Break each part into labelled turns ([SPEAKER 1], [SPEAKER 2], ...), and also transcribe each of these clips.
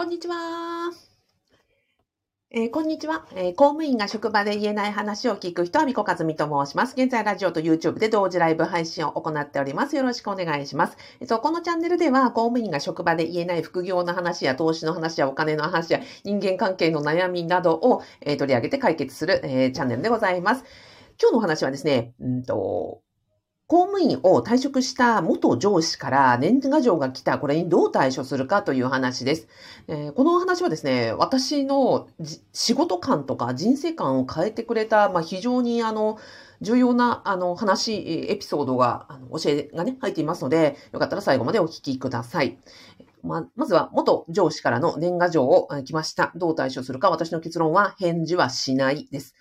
[SPEAKER 1] こんにちは。えーこんにちは、えー公務員が職場で言えない話を聞く人は、みこかずみと申します。現在、ラジオと YouTube で同時ライブ配信を行っております。よろしくお願いします。えっと、このチャンネルでは、公務員が職場で言えない副業の話や、投資の話や、お金の話や、人間関係の悩みなどを、えー取り上げて解決する、えチャンネルでございます。今日のお話はですね、うんと、公務員を退職した元上司から年賀状が来た、これにどう対処するかという話です。えーこの話はですね、私の仕事観とか人生観を変えてくれた、まあ、非常にあの、重要なあの話、エピソードが、あの教えがね、入っていますので、よかったら最後までお聞きください。ままずは、元上司からの年賀状を来ました。どう対処するか、私の結論は、返事はしないです。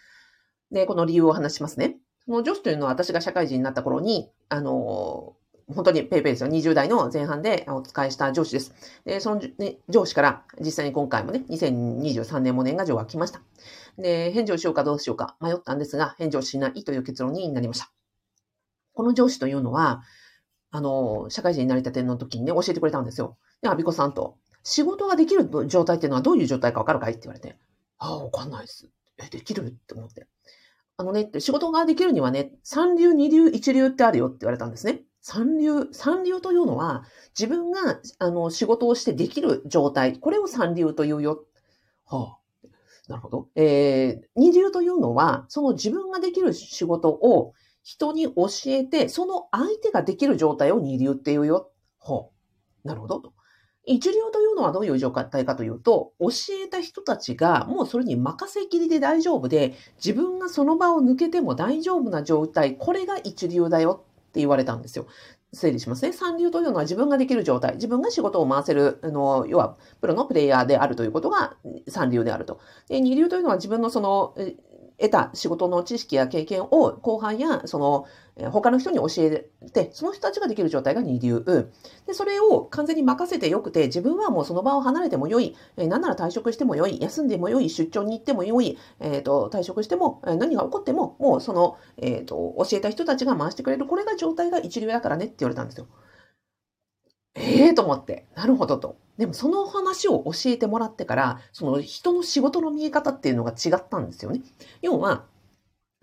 [SPEAKER 1] で、この理由を話しますね。その上司というのは私が社会人になった頃に、あの本当にペイペイですよ。20代の前半でお使いした上司です。で、その、ね、上司から実際に今回もね、2023年も年賀状が来ました。で、返事をしようかどうしようか迷ったんですが、返事をしないという結論になりました。この上司というのは、あの、社会人になりたての時にね、教えてくれたんですよ。で、アビコさんと、仕事ができる状態っていうのはどういう状態かわかるかいって言われて、ああ、わかんないです。え、できるって思って。あのね、って仕事ができるにはね、三流、二流、一流ってあるよって言われたんですね。三流、三流というのは、自分が、あの、仕事をしてできる状態、これを三流というよ。はあ、なるほど。えー、二流というのは、その自分ができる仕事を人に教えて、その相手ができる状態を二流っていうよ。はあ、なるほど。一流というのはどういう状態かというと、教えた人たちがもうそれに任せきりで大丈夫で、自分がその場を抜けても大丈夫な状態、これが一流だよって言われたんですよ。整理しますね。三流というのは自分ができる状態、自分が仕事を回せる、あの、要は、プロのプレイヤーであるということが三流であると。で、二流というのは自分のその、得た仕事の知識や経験を後輩やその他の人に教えて、その人たちができる状態が二流。で、それを完全に任せてよくて、自分はもうその場を離れてもよい、えーなんなら退職してもよい、休んでもよい、出張に行ってもよい、えっ、と、退職しても、何が起こっても、もうその、えっ、と、教えた人たちが回してくれる、これが状態が一流だからねって言われたんですよ。ええと思って。なるほどと。でもその話を教えてもらってから、その人の仕事の見え方っていうのが違ったんですよね。要は、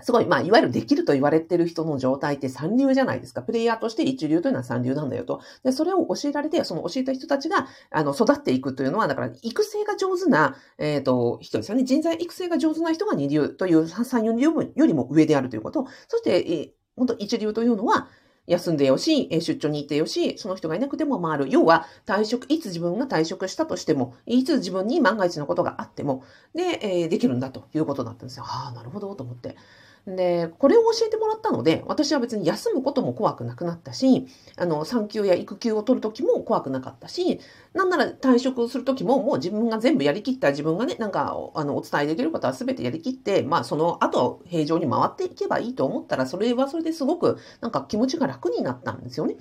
[SPEAKER 1] すごい、まあ、いわゆるできると言われてる人の状態って三流じゃないですか。プレイヤーとして一流というのは三流なんだよと。で、それを教えられて、その教えた人たちが、あの、育っていくというのは、だから、育成が上手な、えっ、と、人ですよね。人材育成が上手な人が二流という三四流よりも上であるということ。そして、えー本当一流というのは、休んでよし、出張に行ってよし、その人がいなくても回る。要は、退職、いつ自分が退職したとしても、いつ自分に万が一のことがあっても、で、えーできるんだということだったんですよ。ああ、なるほど、と思って。で、これを教えてもらったので、私は別に休むことも怖くなくなったし、あの、産休や育休を取るときも怖くなかったし、なんなら退職するときももう自分が全部やりきった自分がね、なんか、あの、お伝えできることは全てやりきって、まあ、その後、平常に回っていけばいいと思ったら、それはそれですごく、なんか気持ちが楽になったんですよね。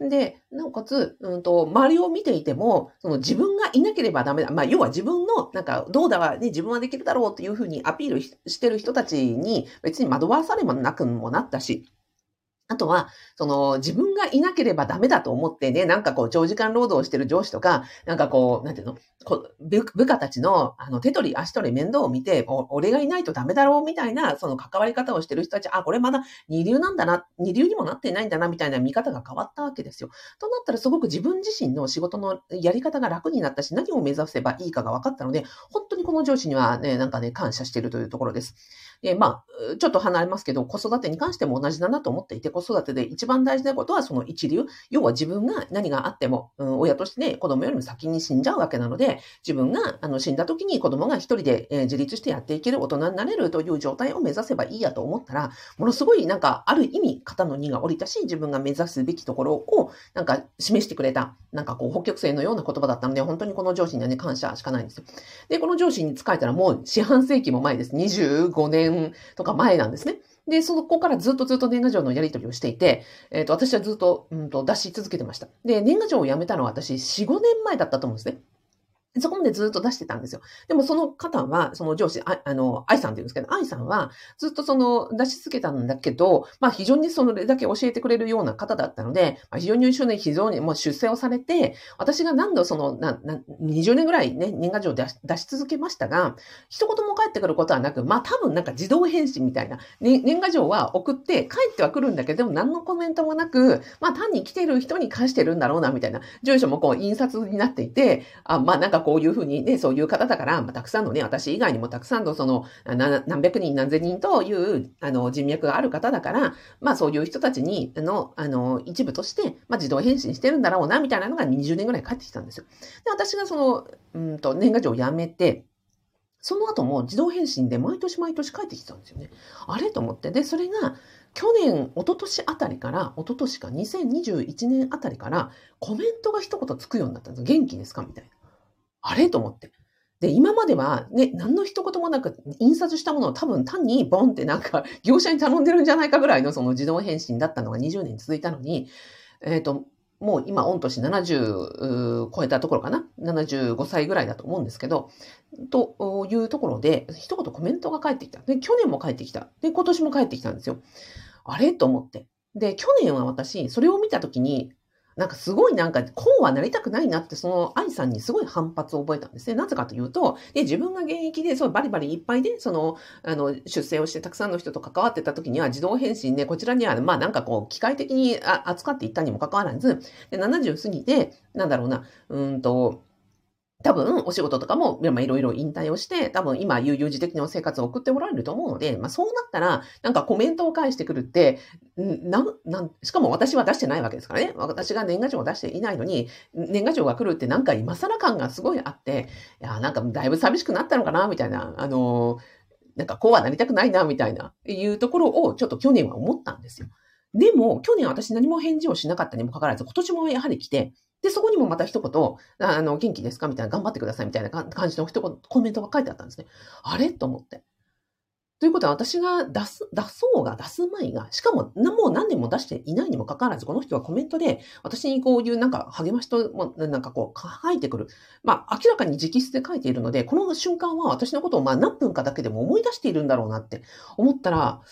[SPEAKER 1] で、なおかつ、うんと、周りを見ていても、その自分がいなければダメだ。まあ、要は自分の、なんか、どうだわ、ね、自分はできるだろうっていうふうにアピールししてる人たちに、別に惑わされもなくもなったし、あとは、その、自分がいなければダメだと思ってね、なんかこう、長時間労働してる上司とか、なんかこう、なんていうの、こ部部下たちの、あの、手取り足取り面倒を見て、お俺がいないとダメだろうみたいな、その関わり方をしてる人たち、あ、これまだ二流なんだな、二流にもなってないんだな、みたいな見方が変わったわけですよ。となったら、すごく自分自身の仕事のやり方が楽になったし、何を目指せばいいかが分かったので、本当にこの上司にはね、なんかね、感謝しているというところです。で、まあ、ちょっと離れますけど、子育てに関しても同じだなと思っていて、子育てで一番大事なことはその一流。要は自分が何があっても、うん、親としてね、子供よりも先に死んじゃうわけなので、自分があの死んだ時に子供が一人で、えー自立してやっていける大人になれるという状態を目指せばいいやと思ったら、ものすごいなんかある意味肩の荷が下りたし、自分が目指すべきところをなんか示してくれた、なんかこう北極星のような言葉だったので、本当にこの上司にはね、感謝しかないんですよ。で、この上司に仕えたらもう四半世紀も前です。25年とか前なんですね。で、そこからずっとずっと年賀状のやり取りをしていて、えっ、と、私はずっと、うんと、出し続けてました。で、年賀状をやめたのは私、4、5年前だったと思うんですね。そこまでずっと出してたんですよ。でもその方は、その上司、ああの、愛さんって言うんですけど、愛さんはずっとその出し続けたんだけど、まあ非常にそれだけ教えてくれるような方だったので、まあ、非常に優秀で非常にもう出世をされて、私が何度その、な、な、20年ぐらいね、年賀状出し出し続けましたが、一言も返ってくることはなく、まあ多分なんか自動返信みたいな、ね、年賀状は送って帰ってはくるんだけど、何のコメントもなく、まあ単に来てる人に返してるんだろうな、みたいな、住所もこう印刷になっていて、あまあなんかこういうふうにね、そういう方だから、まあ、たくさんのね、私以外にもたくさんのその、何百人何千人という、あの、人脈がある方だから、まあそういう人たちに、の、あの、一部として、まあ自動返信してるんだろうな、みたいなのが20年ぐらい返ってきたんですよ。で、私がその、うんと、年賀状をやめて、その後も自動返信で毎年毎年返ってきたんですよね。あれと思って。で、それが、去年、一昨年あたりから、一昨年か、2021年あたりから、コメントが一言つくようになったんです。元気ですか？みたいな。あれ？と思って。で、今まではね、何の一言もなく印刷したものを多分単にボンってなんか 業者に頼んでるんじゃないかぐらいのその自動返信だったのが20年続いたのに、えっ、ー、と、もう今、御年70超えたところかな ?75 歳ぐらいだと思うんですけど、というところで、一言コメントが返ってきた。で、去年も返ってきた。で、今年も返ってきたんですよ。あれ？と思って。で、去年は私、それを見たときに、なんかすごいなんか、こうはなりたくないなって、その愛さんにすごい反発を覚えたんですね。なぜかというと、で自分が現役で、そうバリバリいっぱいで、その、あの、出世をしてたくさんの人と関わってた時には、自動返信で、こちらには、まあなんかこう、機械的に扱っていったにもかかわらず、で、70過ぎて、なんだろうな、うんと、多分、お仕事とかも、まあ、いろいろ引退をして、多分今、悠々自適の生活を送っておられると思うので、まあ、そうなったら、なんかコメントを返してくるって、な、なん、しかも私は出してないわけですからね。私が年賀状を出していないのに、年賀状が来るってなんか今更感がすごいあって、いや、なんかだいぶ寂しくなったのかな、みたいな、あの、なんかこうはなりたくないな、みたいな、いうところをちょっと去年は思ったんですよ。でも、去年私何も返事をしなかったにもかかわらず、今年もやはり来て、で、そこにもまた一言、あの、元気ですか？みたいな、頑張ってくださいみたいな感じの一言、コメントが書いてあったんですね。あれ？と思って。ということは、私が出す、出そうが出すまいが、しかも、もう何年も出していないにもかかわらず、この人はコメントで、私にこういうなんか励ましと、なんかこう、書いてくる。まあ、明らかに直筆で書いているので、この瞬間は私のことをまあ何分かだけでも思い出しているんだろうなって思ったら、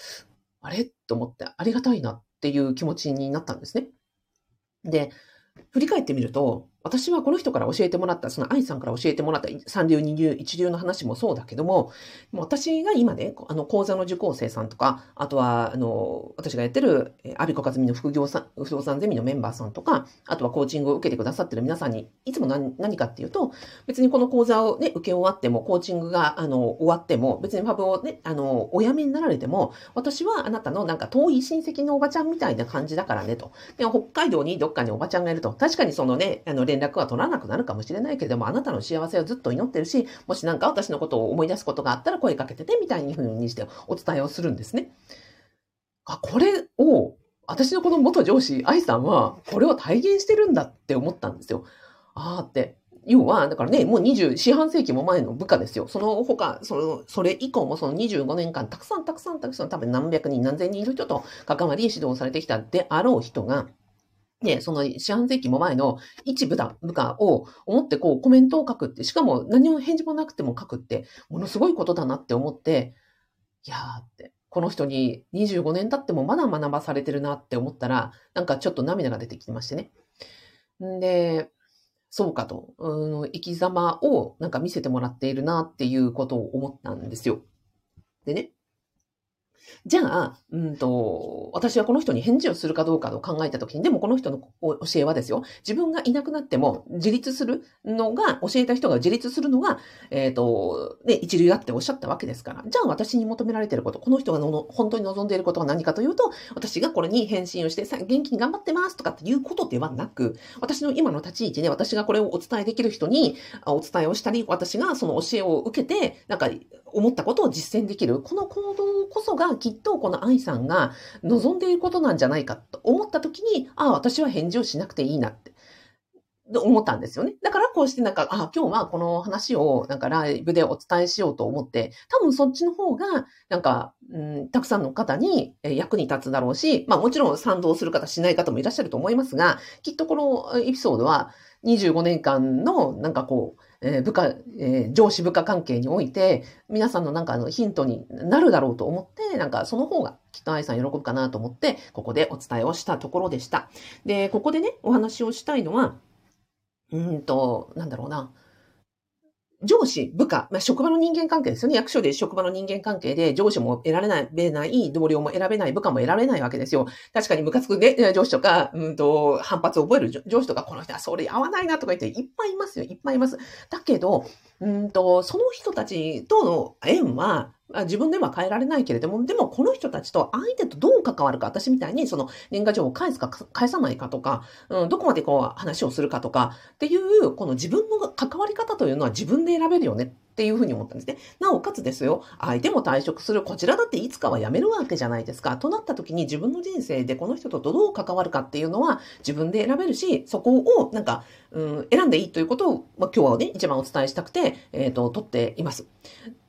[SPEAKER 1] あれ？と思って、ありがたいなっていう気持ちになったんですね。で、振り返ってみると、私はこの人から教えてもらった、その愛さんから教えてもらった三流二流一流の話もそうだけども、も私が今ね、あの、講座の受講生さんとか、あとは、あの、私がやってる、アビコカズミの副業さん、不動産ゼミのメンバーさんとか、あとはコーチングを受けてくださってる皆さんに、いつも何何かっていうと、別にこの講座をね、受け終わっても、コーチングが、あの、終わっても、別にファブをね、あの、お辞めになられても、私はあなたのなんか遠い親戚のおばちゃんみたいな感じだからねと。で北海道にどっかにおばちゃんがいると、確かにそのね、あの、連絡は取らなくなるかもしれないけれども、あなたの幸せをずっと祈ってるし、もしなんか私のことを思い出すことがあったら声かけてて、みたいに風にしてお伝えをするんですね。あ、これを、私のこの元上司、愛さんは、これを体現してるんだって思ったんですよ。ああって。要は、だからね、もう20、四半世紀も前の部下ですよ。その他、その、それ以降もその25年間、たくさんたくさんたくさん、多分何百人何千人いる人と関わり指導されてきたであろう人が、で、その四半世紀も前の一部だ、部下を思ってこうコメントを書くって、しかも何も返事もなくても書くって、ものすごいことだなって思って、いやーって、この人に25年経ってもまだ学ばされてるなって思ったら、なんかちょっと涙が出てきましてね。んで、そうかと、うん、生き様をなんか見せてもらっているなっていうことを思ったんですよ。でね、じゃあ、うんと、私はこの人に返事をするかどうかを考えたときに、でもこの人の教えはですよ、自分がいなくなっても自立するのが、教えた人が自立するのが、えっ、ー、と、ね、一流だっておっしゃったわけですから、じゃあ私に求められていること、この人がの本当に望んでいることは何かというと、私がこれに返信をして、さ元気に頑張ってますとかっていうことではなく、私の今の立ち位置で私がこれをお伝えできる人にお伝えをしたり、私がその教えを受けて、なんか思ったことを実践できる、この行動こそがきっとこの愛さんが望んでいることなんじゃないかと思った時に、ああ、私は返事をしなくていいなって。思ったんですよね。だからこうしてなんか、あ、今日はこの話をなんかライブでお伝えしようと思って、多分そっちの方が、なんか、うん、たくさんの方に役に立つだろうし、まあもちろん賛同する方しない方もいらっしゃると思いますが、きっとこのエピソードは、25年間の、なんかこう、えー部下、えー上司部下関係において、皆さんのなんかあのヒントになるだろうと思って、なんかその方がきっと愛さん喜ぶかなと思って、ここでお伝えをしたところでした。で、ここでね、お話をしたいのは、うんと、なんだろうな。上司、部下、まあ、職場の人間関係ですよね。役所で職場の人間関係で上司も得られない、得ない、同僚も選べない、部下も得られないわけですよ。確かにムカつくね、上司とか、うんと、反発を覚える上司とか、この人はそれ合わないなとか言っていっぱいいますよ。いっぱいいます。だけど、うんと、その人たちとの縁は、自分では変えられないけれども、でもこの人たちと相手とどう関わるか、私みたいにその年賀状を返すか返さないかとか、うん、どこまでこう話をするかとかっていう、この自分の関わり方というのは自分で選べるよね。っていうふうに思ったんですね。なおかつですよ、相手も退職する、こちらだっていつかは辞めるわけじゃないですか。となった時に自分の人生でこの人とどう関わるかっていうのは自分で選べるし、そこをなんか、うん、選んでいいということを、まあ、今日はね、一番お伝えしたくて、えっ、と、取っています。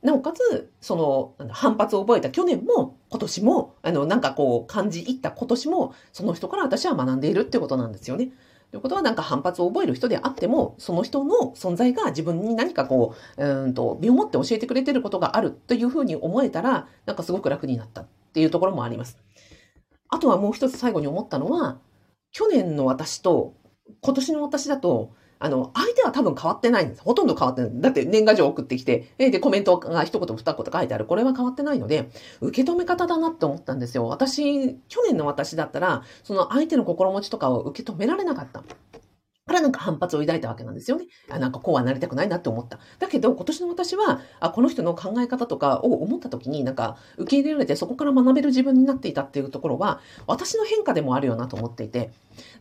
[SPEAKER 1] なおかつ、その、反発を覚えた去年も、今年も、あの、なんかこう、感じ入った今年も、その人から私は学んでいるってことなんですよね。ということは、なんか反発を覚える人であっても、その人の存在が自分に何かこう、うんと、身をもって教えてくれてることがあるというふうに思えたら、なんかすごく楽になったっていうところもあります。あとはもう一つ最後に思ったのは、去年の私と今年の私だと、あの、相手は多分変わってないんです。ほとんど変わってない。だって年賀状送ってきて、えで、コメントが一言二言書いてある。これは変わってないので、受け止め方だなって思ったんですよ。私、去年の私だったら、その相手の心持ちとかを受け止められなかった。からなんか反発を抱いたわけなんですよね。あなんかこうはなりたくないなって思った。だけど今年の私は、あこの人の考え方とかを思った時になんか受け入れられてそこから学べる自分になっていたっていうところは、私の変化でもあるよなと思っていて。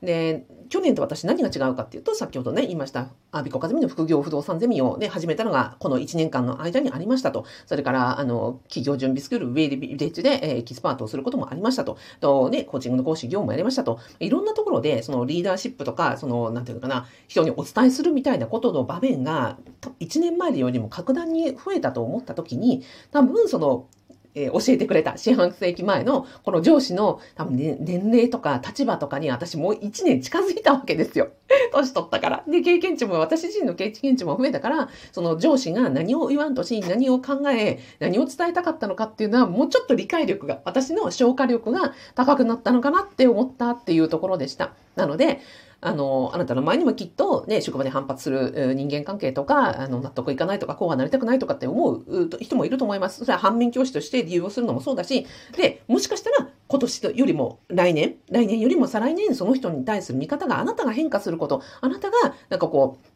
[SPEAKER 1] で、去年と私何が違うかっていうと、先ほどね、言いました、アビコカズミの副業不動産ゼミをね、始めたのがこの1年間の間にありましたと。それから、あの、起業準備スクール、ウェイリビレッジで、えエキスパートをすることもありましたと。と、ね、コーチングの講師業務もやりましたと。いろんなところで、そのリーダーシップとか、その、なんていうのかな、人にお伝えするみたいなことの場面が、1年前よりも格段に増えたと思った時に、多分その、えー教えてくれた四半世紀前のこの上司の多分、ね、年齢とか立場とかに私もう1年近づいたわけですよ。年取ったから。で、経験値も私自身の経験値も増えたから、その上司が何を言わんとし、何を考え、何を伝えたかったのかっていうのはもうちょっと理解力が、私の消化力が高くなったのかなって思ったっていうところでした。なので、あの、あなたの前にもきっとね、職場で反発する人間関係とか、あの、納得いかないとか、こうはなりたくないとかって思う人もいると思います。それは反面教師として理由をするのもそうだし、で、もしかしたら今年よりも来年、来年よりも再来年、その人に対する見方があなたが変化すること、あなたがなんかこう、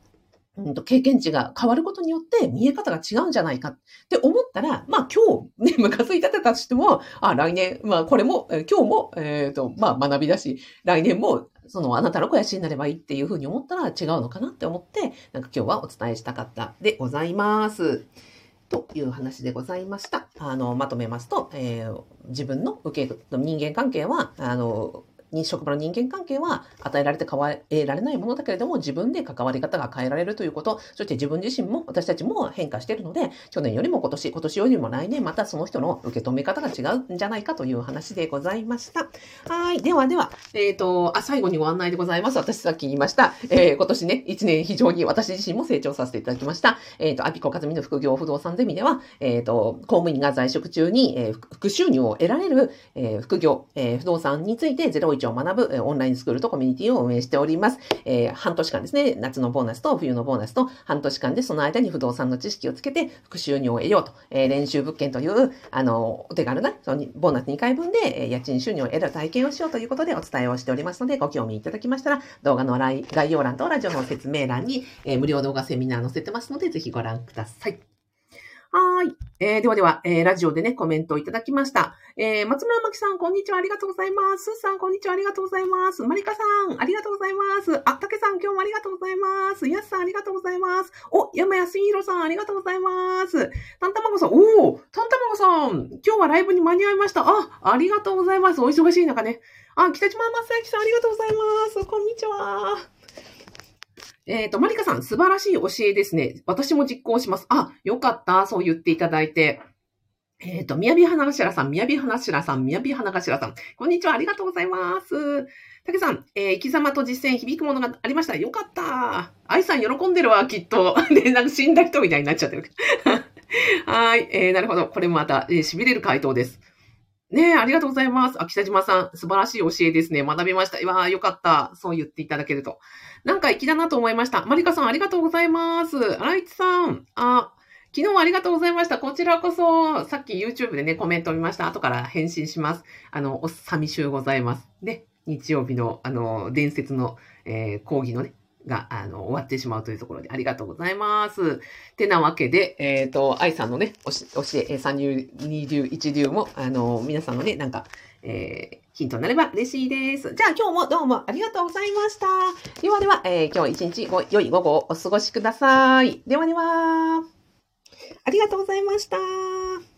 [SPEAKER 1] うんと経験値が変わることによって見え方が違うんじゃないかって思ったら、まあ今日ね、ムカついたてたとしても、あ、来年、まあこれも、今日も、えっ、と、まあ学びだし、来年も、そのあなたの肥やしになればいいっていうふうに思ったら違うのかなって思って、なんか今日はお伝えしたかったでございます。という話でございました。あの、まとめますと、えー自分の受け、人間関係は、あの、に職場の人間関係は与えられて変えられないものだけれども自分で関わり方が変えられるということ。そして自分自身も私たちも変化しているので去年よりも今年今年よりも来年またその人の受け止め方が違うんじゃないかという話でございました。はい。ではではえっ、とあ最後にご案内でございます。私さっき言いました、えー今年ね1年非常に私自身も成長させていただきました。えっ、とアピコカズミの副業不動産ゼミではえっ、と公務員が在職中に、え副収入を得られる、え副業、え不動産について0 01を学ぶ、オンラインスクールとコミュニティを運営しております。えー半年間ですね、夏のボーナスと冬のボーナスと半年間でその間に不動産の知識をつけて副収入を得ようと、えー練習物件という、あの、お手軽な、そのボーナス2回分で、え家賃収入を得る体験をしようということでお伝えをしておりますので、ご興味いただきましたら、動画の概要欄とラジオの説明欄に、え無料動画セミナー載せてますので、ぜひご覧ください。はい。えーではでは、えーラジオでね、コメントをいただきました。えー松村真希さん、こんにちは。ありがとうございます。すーさん、こんにちは。ありがとうございます。まりかさん、ありがとうございます。あったけさん、今日もありがとうございます。やすさん、ありがとうございます。お、山やすひろさん、ありがとうございます。たんたまごさん、おー、たんたまごさん、今日はライブに間に合いました。あ、ありがとうございます。お忙しい中ね。あ、北島正幸さん、ありがとうございます。こんにちは。えっ、と、マリカさん、素晴らしい教えですね。私も実行します。あ、よかった。そう言っていただいて。えっ、と、みやび花頭さん、みやび花頭さん、みやび花頭さん。こんにちは。ありがとうございます。たけさん、えー、生き様と実践響くものがありました。よかった。愛さん喜んでるわ、きっと。ね、なんか死んだ人みたいになっちゃってる。はい、えー、なるほど。これもまた、えー、痺れる回答です。ねえ、ありがとうございます。あ、北島さん、素晴らしい教えですね。学びました。いやよかった。そう言っていただけると。なんか粋だなと思いました。マリカさん、ありがとうございます。荒市さん、あ、昨日はありがとうございました。こちらこそ、さっき YouTube でね、コメント見ました。後から返信します。あの、お寂しゅうございます。で、日曜日の、あの、伝説の、えー、講義のね、が、あの、終わってしまうというところでありがとうございます。てなわけで、えっ、ー、と、愛さんのね、教え、三流、二流、一流も、あの、皆さんのね、なんか、えー、ヒントになれば嬉しいです。じゃあ今日もどうもありがとうございました。ではでは、えー、今日一日ご良い午後をお過ごしください。ではでは、ありがとうございました。